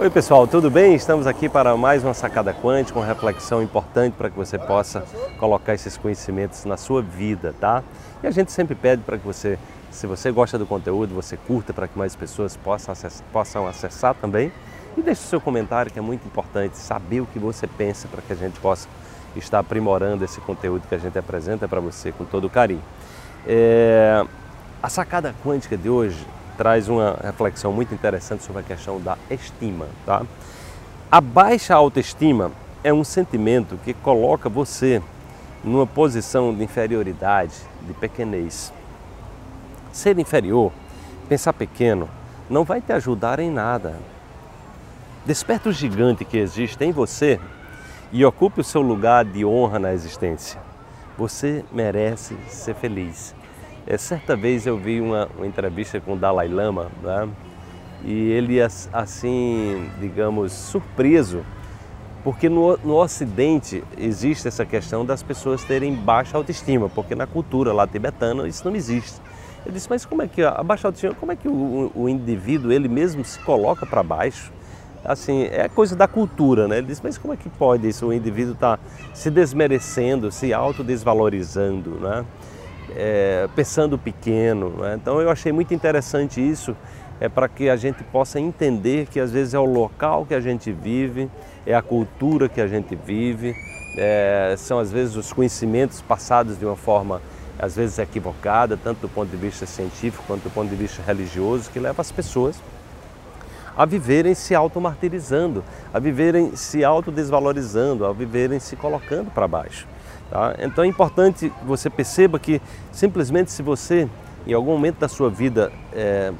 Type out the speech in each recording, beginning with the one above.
Oi pessoal, tudo bem? Estamos aqui para mais uma sacada quântica, uma reflexão importante para que você possa colocar esses conhecimentos na sua vida, tá? E a gente sempre pede para que você, se você gosta do conteúdo, você curta para que mais pessoas possam acessar, possam acessar também. E deixe o seu comentário que é muito importante saber o que você pensa para que a gente possa estar aprimorando esse conteúdo que a gente apresenta para você com todo carinho. É... A sacada quântica de hoje traz uma reflexão muito interessante sobre a questão da estima. Tá? A baixa autoestima é um sentimento que coloca você numa posição de inferioridade, de pequenez. Ser inferior, pensar pequeno, não vai te ajudar em nada. Desperta o gigante que existe em você e ocupe o seu lugar de honra na existência. Você merece ser feliz. É, certa vez eu vi uma, uma entrevista com o Dalai Lama né? e ele, assim, digamos, surpreso, porque no, no Ocidente existe essa questão das pessoas terem baixa autoestima, porque na cultura lá tibetana isso não existe. Ele disse, mas como é que a baixa autoestima, como é que o, o indivíduo ele mesmo se coloca para baixo? Assim, é coisa da cultura, né? Ele disse, mas como é que pode isso? O indivíduo está se desmerecendo, se autodesvalorizando, né? É, pensando pequeno. Né? Então eu achei muito interessante isso, é para que a gente possa entender que às vezes é o local que a gente vive, é a cultura que a gente vive, é, são às vezes os conhecimentos passados de uma forma às vezes equivocada, tanto do ponto de vista científico quanto do ponto de vista religioso, que leva as pessoas a viverem se automartirizando, a viverem se autodesvalorizando, a viverem se colocando para baixo. Tá? Então é importante você perceba que simplesmente se você, em algum momento da sua vida, é,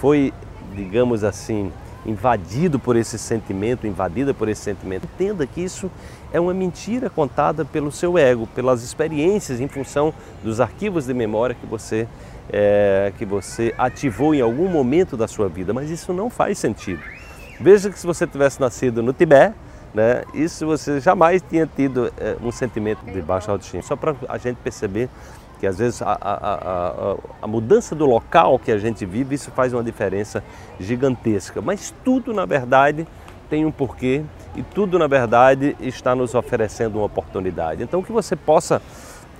foi, digamos assim, invadido por esse sentimento, invadida por esse sentimento, entenda que isso é uma mentira contada pelo seu ego, pelas experiências em função dos arquivos de memória que você, é, que você ativou em algum momento da sua vida, mas isso não faz sentido. Veja que se você tivesse nascido no Tibete, né? Isso você jamais tinha tido é, um sentimento de baixa autoestima. Só para a gente perceber que às vezes a, a, a, a, mudança do local que a gente vive, isso faz uma diferença gigantesca. Mas tudo, na verdade, tem um porquê e tudo, na verdade, está nos oferecendo uma oportunidade. Então, que você possa,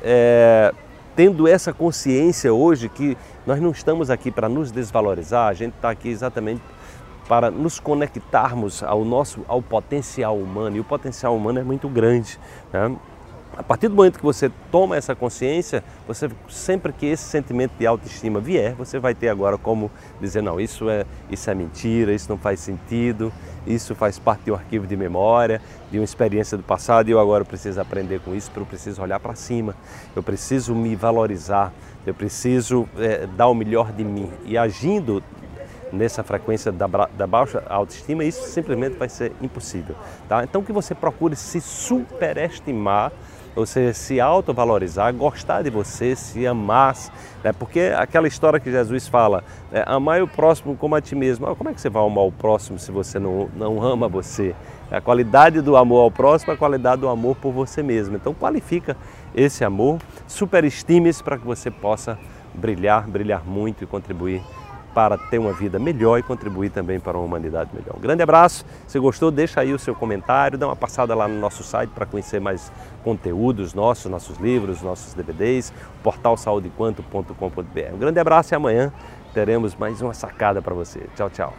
é, tendo essa consciência hoje que nós não estamos aqui para nos desvalorizar, a gente está aqui exatamente para nos conectarmos ao nosso ao potencial humano e o potencial humano é muito grande. Né? A partir do momento que você toma essa consciência, você sempre que esse sentimento de autoestima vier, você vai ter agora como dizer não, isso é isso é mentira, isso não faz sentido, isso faz parte de um arquivo de memória, de uma experiência do passado e eu agora preciso aprender com isso, eu preciso olhar para cima, eu preciso me valorizar, eu preciso é, dar o melhor de mim e agindo nessa frequência da, da baixa autoestima, isso simplesmente vai ser impossível. Tá? Então que você procure se superestimar, ou seja, se autovalorizar, gostar de você, se amar, né? porque aquela história que Jesus fala, é, amar o próximo como a ti mesmo. Como é que você vai amar o próximo se você não, não ama você? A qualidade do amor ao próximo é a qualidade do amor por você mesmo. Então qualifica esse amor, superestime-se para que você possa brilhar, brilhar muito e contribuir para ter uma vida melhor e contribuir também para uma humanidade melhor. Um grande abraço. Se gostou, deixa aí o seu comentário, dá uma passada lá no nosso site para conhecer mais conteúdos nossos, nossos livros, nossos DVDs, portal saudequanto.com.br. Um grande abraço e amanhã teremos mais uma sacada para você. Tchau, tchau.